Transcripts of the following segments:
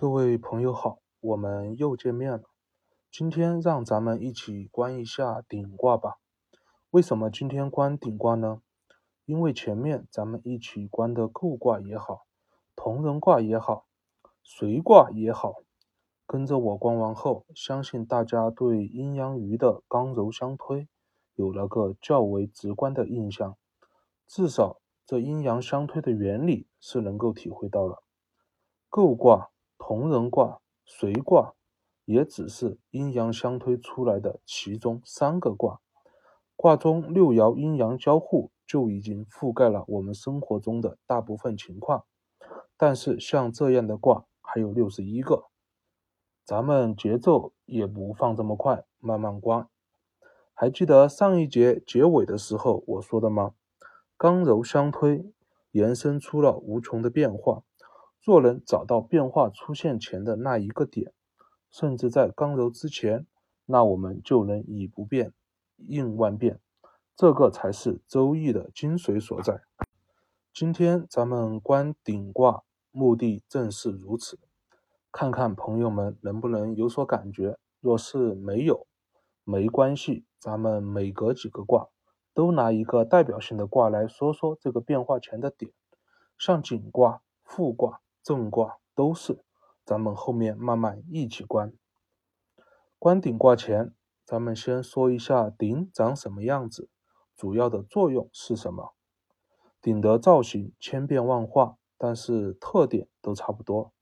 各位朋友好，我们又见面了。今天让咱们一起观一下顶卦吧。为什么今天观顶卦呢？因为前面咱们一起观的构卦也好，同人卦也好，随卦也好，跟着我观完后，相信大家对阴阳鱼的刚柔相推有了个较为直观的印象。至少这阴阳相推的原理是能够体会到了。构卦。同人卦、随卦也只是阴阳相推出来的其中三个卦，卦中六爻阴阳交互就已经覆盖了我们生活中的大部分情况。但是像这样的卦还有六十一个，咱们节奏也不放这么快，慢慢观。还记得上一节结尾的时候我说的吗？刚柔相推，延伸出了无穷的变化。若能找到变化出现前的那一个点，甚至在刚柔之前，那我们就能以不变应万变，这个才是《周易》的精髓所在。今天咱们观顶卦，目的正是如此，看看朋友们能不能有所感觉。若是没有，没关系，咱们每隔几个卦，都拿一个代表性的卦来说说这个变化前的点，像景卦、复卦。正卦都是，咱们后面慢慢一起观。观顶卦前，咱们先说一下顶长什么样子，主要的作用是什么？顶的造型千变万化，但是特点都差不多。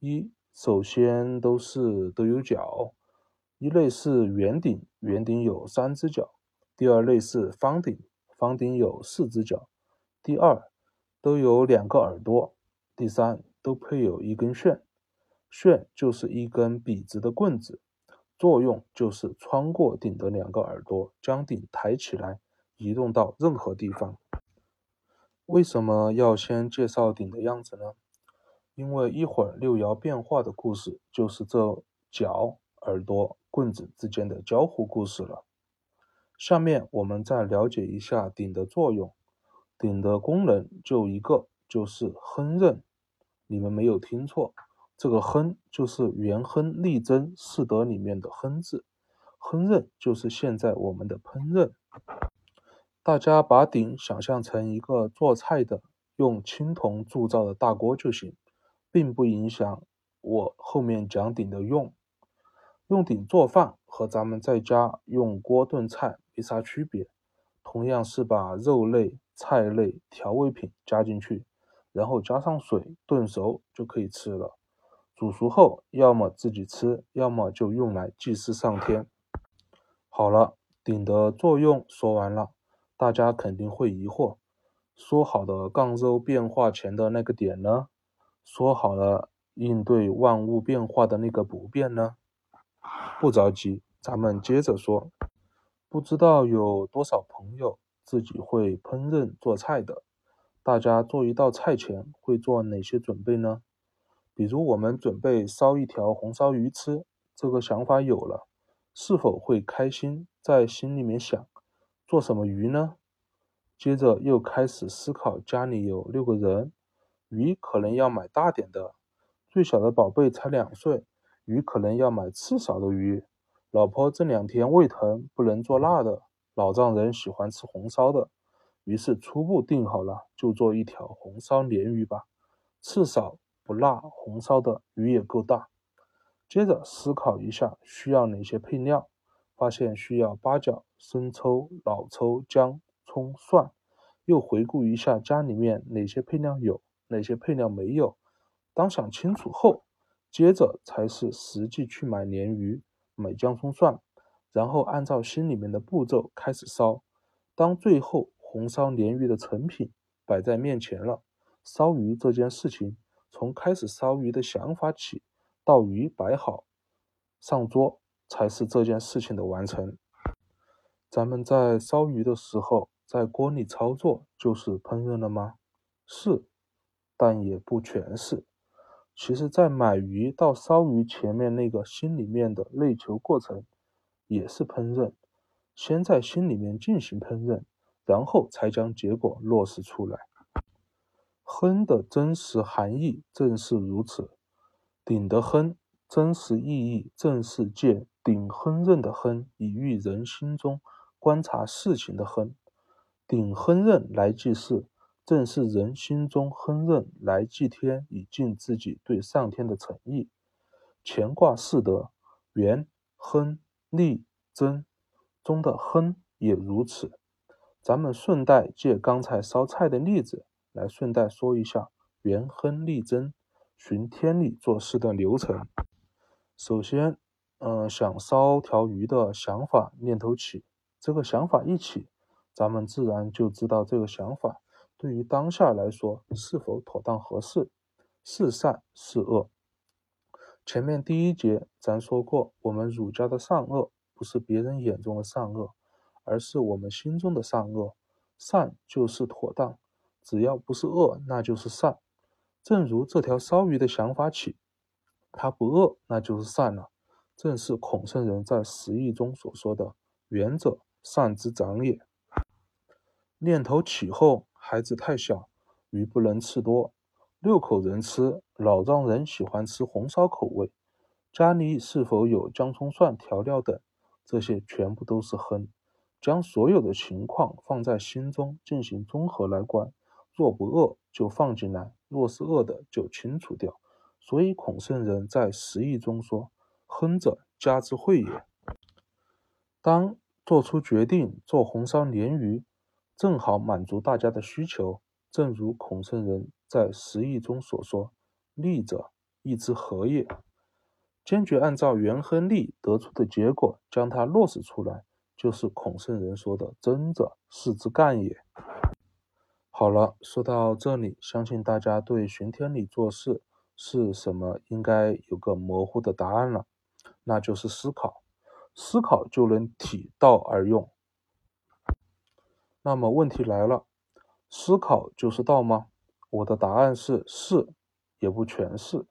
一，首先都是都有角，一类是圆顶，圆顶有三只脚；第二类是方顶，方顶有四只脚；第二都有两个耳朵；第三。都配有一根旋，旋就是一根笔直的棍子，作用就是穿过顶的两个耳朵，将顶抬起来，移动到任何地方。为什么要先介绍顶的样子呢？因为一会儿六爻变化的故事就是这脚、耳朵、棍子之间的交互故事了。下面我们再了解一下顶的作用。顶的功能就一个，就是亨刃。你们没有听错，这个“亨”就是“元亨利贞四德”里面的“亨”字，亨饪就是现在我们的烹饪。大家把鼎想象成一个做菜的用青铜铸造的大锅就行，并不影响我后面讲鼎的用。用鼎做饭和咱们在家用锅炖菜没啥区别，同样是把肉类、菜类、调味品加进去。然后加上水炖熟就可以吃了。煮熟后，要么自己吃，要么就用来祭祀上天。好了，鼎的作用说完了，大家肯定会疑惑：说好的杠周变化前的那个点呢？说好了应对万物变化的那个不变呢？不着急，咱们接着说。不知道有多少朋友自己会烹饪做菜的？大家做一道菜前会做哪些准备呢？比如我们准备烧一条红烧鱼吃，这个想法有了，是否会开心？在心里面想做什么鱼呢？接着又开始思考，家里有六个人，鱼可能要买大点的，最小的宝贝才两岁，鱼可能要买刺少的鱼。老婆这两天胃疼，不能做辣的，老丈人喜欢吃红烧的。于是初步定好了，就做一条红烧鲢鱼吧，刺少不辣，红烧的鱼也够大。接着思考一下需要哪些配料，发现需要八角、生抽、老抽、姜、葱、蒜。又回顾一下家里面哪些配料有，哪些配料没有。当想清楚后，接着才是实际去买鲢鱼、买姜葱蒜，然后按照心里面的步骤开始烧。当最后。红烧鲢鱼的成品摆在面前了，烧鱼这件事情，从开始烧鱼的想法起，到鱼摆好上桌，才是这件事情的完成。咱们在烧鱼的时候，在锅里操作就是烹饪了吗？是，但也不全是。其实，在买鱼到烧鱼前面那个心里面的内求过程，也是烹饪，先在心里面进行烹饪。然后才将结果落实出来。亨的真实含义正是如此。鼎的亨，真实意义正是借鼎亨刃的亨，以喻人心中观察事情的亨。鼎亨刃来祭事，正是人心中亨刃来祭天，以尽自己对上天的诚意。乾卦四德，元、亨、利、贞中的亨也如此。咱们顺带借刚才烧菜的例子，来顺带说一下元亨利贞。循天理做事的流程。首先，嗯，想烧条鱼的想法念头起，这个想法一起，咱们自然就知道这个想法对于当下来说是否妥当合适，是善是恶。前面第一节咱说过，我们儒家的善恶不是别人眼中的善恶，而是我们心中的善恶。善就是妥当，只要不是恶，那就是善。正如这条烧鱼的想法起，它不饿，那就是善了。正是孔圣人在十义中所说的“远者善之长也”。念头起后，孩子太小，鱼不能吃多，六口人吃，老丈人喜欢吃红烧口味，家里是否有姜葱蒜调料等，这些全部都是亨。将所有的情况放在心中进行综合来观。若不恶，就放进来；若是恶的，就清除掉。所以孔圣人在十义中说：“亨者，家之惠也。”当做出决定做红烧鲢鱼，正好满足大家的需求。正如孔圣人在十义中所说：“利者，义之和也。”坚决按照元亨利得出的结果，将它落实出来，就是孔圣人说的“真者，事之干也。”好了，说到这里，相信大家对循天理做事是什么应该有个模糊的答案了，那就是思考，思考就能体道而用。那么问题来了，思考就是道吗？我的答案是是，也不全是，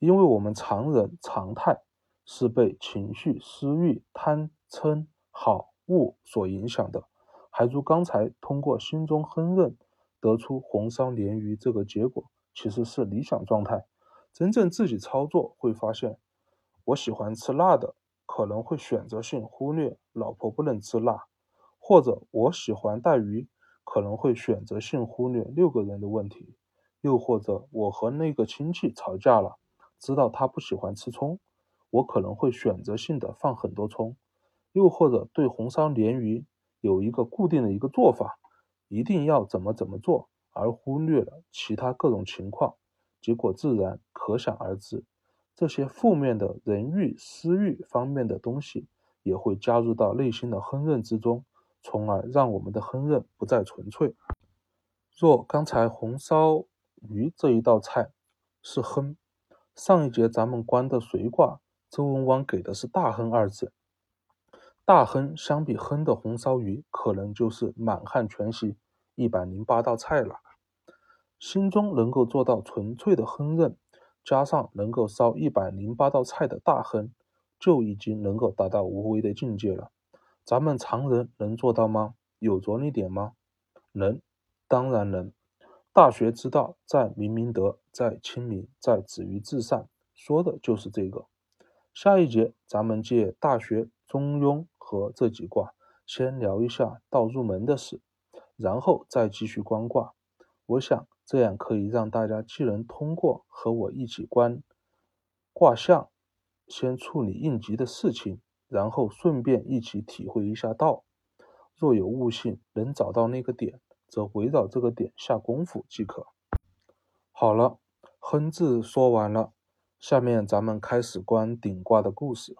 因为我们常人常态是被情绪、私欲、贪嗔好恶所影响的，还如刚才通过心中哼认。得出红烧鲢鱼这个结果其实是理想状态，真正自己操作会发现，我喜欢吃辣的，可能会选择性忽略老婆不能吃辣，或者我喜欢带鱼，可能会选择性忽略六个人的问题，又或者我和那个亲戚吵架了，知道他不喜欢吃葱，我可能会选择性的放很多葱，又或者对红烧鲢鱼有一个固定的一个做法。一定要怎么怎么做，而忽略了其他各种情况，结果自然可想而知。这些负面的人欲、私欲方面的东西，也会加入到内心的亨饪之中，从而让我们的亨饪不再纯粹。若刚才红烧鱼这一道菜是亨，上一节咱们观的随卦，周文王给的是大亨二字。大亨相比亨的红烧鱼，可能就是满汉全席一百零八道菜了。心中能够做到纯粹的亨饪，加上能够烧一百零八道菜的大亨，就已经能够达到无为的境界了。咱们常人能做到吗？有着力点吗？能，当然能。大学之道，在明明德，在亲民，在止于至善，说的就是这个。下一节咱们借《大学》《中庸》。和这几卦先聊一下道入门的事，然后再继续观卦。我想这样可以让大家既能通过和我一起观卦象，先处理应急的事情，然后顺便一起体会一下道。若有悟性，能找到那个点，则围绕这个点下功夫即可。好了，亨字说完了，下面咱们开始观顶卦的故事。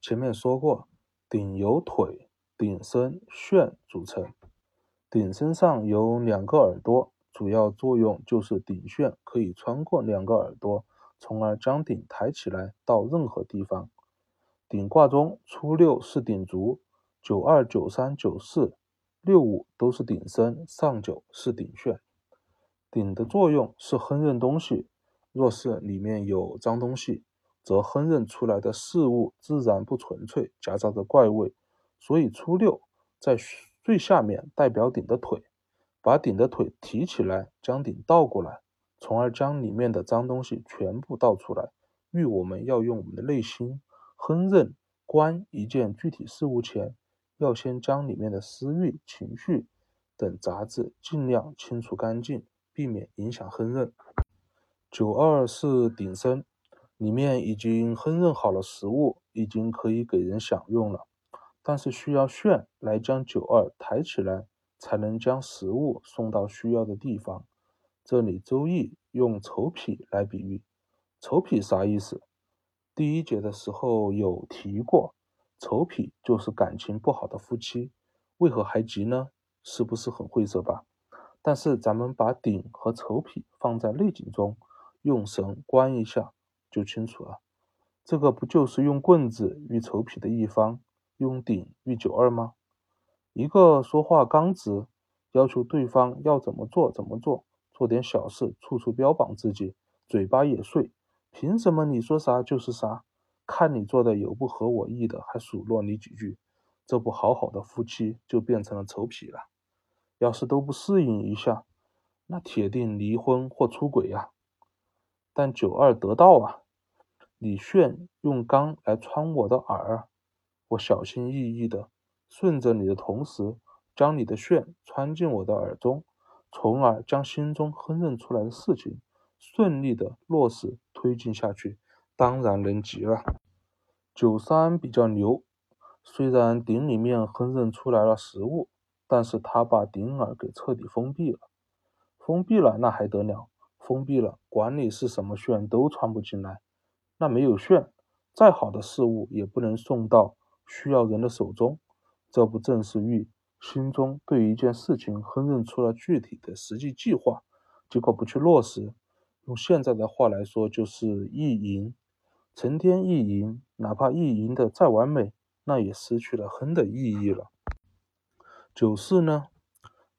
前面说过。鼎由腿、鼎身、旋组成。鼎身上有两个耳朵，主要作用就是鼎旋可以穿过两个耳朵，从而将鼎抬起来到任何地方。鼎卦中初六是鼎足，九二、九三、九四、六五都是鼎身，上九是鼎旋。鼎的作用是烹饪东西，若是里面有脏东西。则烹饪出来的事物自然不纯粹，夹杂着怪味。所以初六在最下面代表鼎的腿，把鼎的腿提起来，将鼎倒过来，从而将里面的脏东西全部倒出来。欲我们要用我们的内心烹饪观一件具体事物前，要先将里面的私欲、情绪等杂质尽量清除干净，避免影响烹饪。九二是鼎身，里面已经烹饪好了食物，已经可以给人享用了，但是需要旋来将九二抬起来，才能将食物送到需要的地方。这里周易用丑匹来比喻，丑匹啥意思？第一节的时候有提过，丑匹就是感情不好的夫妻，为何还急呢？是不是很晦涩吧？但是咱们把鼎和丑匹放在内景中，用神观一下就清楚了。这个不就是用棍子遇丑痞的一方，用鼎遇九二吗？一个说话刚直，要求对方要怎么做怎么做，做点小事处处标榜自己，嘴巴也碎。凭什么你说啥就是啥？看你做的有不合我意的，还数落你几句，这不好好的夫妻就变成了丑痞了。要是都不适应一下，那铁定离婚或出轨呀。但九二得道啊，你炫用钢来穿我的耳，我小心翼翼的顺着你的同时，将你的炫穿进我的耳中，从而将心中哼认出来的事情。顺利的落实推进下去，当然能急了。九三比较牛，虽然鼎里面烹饪出来了食物，但是他把鼎耳给彻底封闭了。封闭了那还得了？封闭了，管你是什么旋都穿不进来。那没有炫，再好的事物也不能送到需要人的手中。这不正是欲心中对一件事情烹饪出了具体的实际计划，结果不去落实？用现在的话来说，就是意淫，成天意淫，哪怕意淫的再完美，那也失去了亨的意义了。九四呢？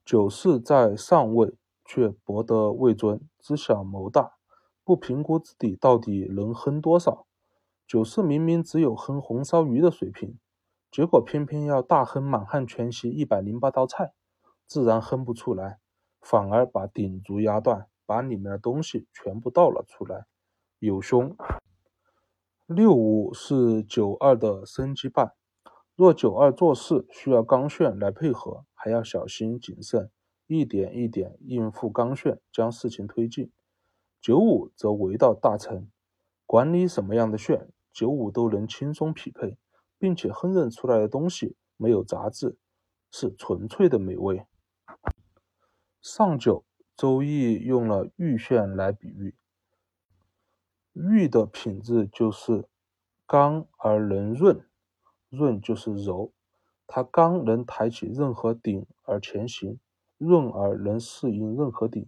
九四在上位，却博得位尊，知小谋大，不评估自己到底能哼多少。九四明明只有哼红烧鱼的水平，结果偏偏要大哼满汉全席一百零八道菜，自然哼不出来，反而把鼎足压断。把里面的东西全部倒了出来，有凶。六五是九二的升级版，若九二做事需要刚炫来配合，还要小心谨慎，一点一点应付刚炫，将事情推进。九五则为道大成，管理什么样的炫，九五都能轻松匹配，并且烹饪出来的东西没有杂质，是纯粹的美味。上九。周易用了玉线来比喻，玉的品质就是刚而能润，润就是柔，它刚能抬起任何鼎而前行，润而能适应任何鼎。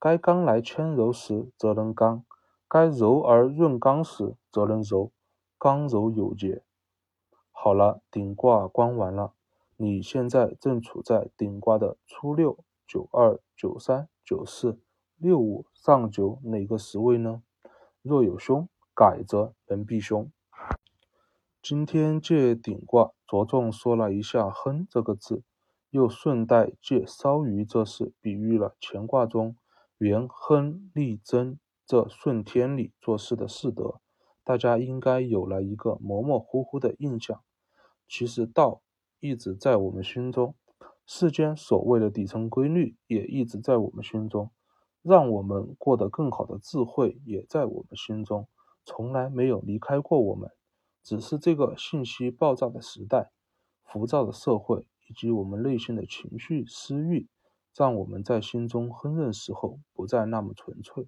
该刚来牵柔时，则能刚；该柔而润刚时，则能柔。刚柔有节。好了，顶卦观完了，你现在正处在顶卦的初六、九二、九三。九四六五上九哪个十位呢？若有凶，改则能避凶。今天借顶卦着重说了一下“亨”这个字，又顺带借烧鱼这事比喻了乾卦中元亨利贞这顺天理做事的四德，大家应该有了一个模模糊糊的印象。其实道一直在我们心中。世间所谓的底层规律也一直在我们心中，让我们过得更好的智慧也在我们心中，从来没有离开过我们。只是这个信息爆炸的时代、浮躁的社会以及我们内心的情绪私欲，让我们在心中烹饪时候不再那么纯粹，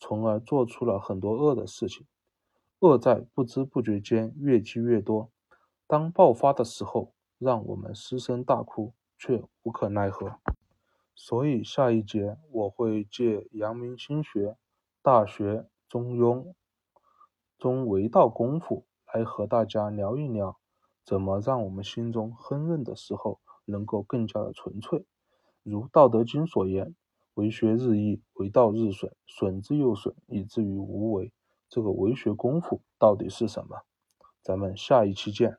从而做出了很多恶的事情。恶在不知不觉间越积越多，当爆发的时候，让我们失声大哭。却无可奈何，所以下一节我会借阳明心学、大学、中庸中为道功夫来和大家聊一聊，怎么让我们心中烹饪的时候能够更加的纯粹。如《道德经》所言：“为学日益，为道日损，损之又损，以至于无为。”这个为学功夫到底是什么？咱们下一期见。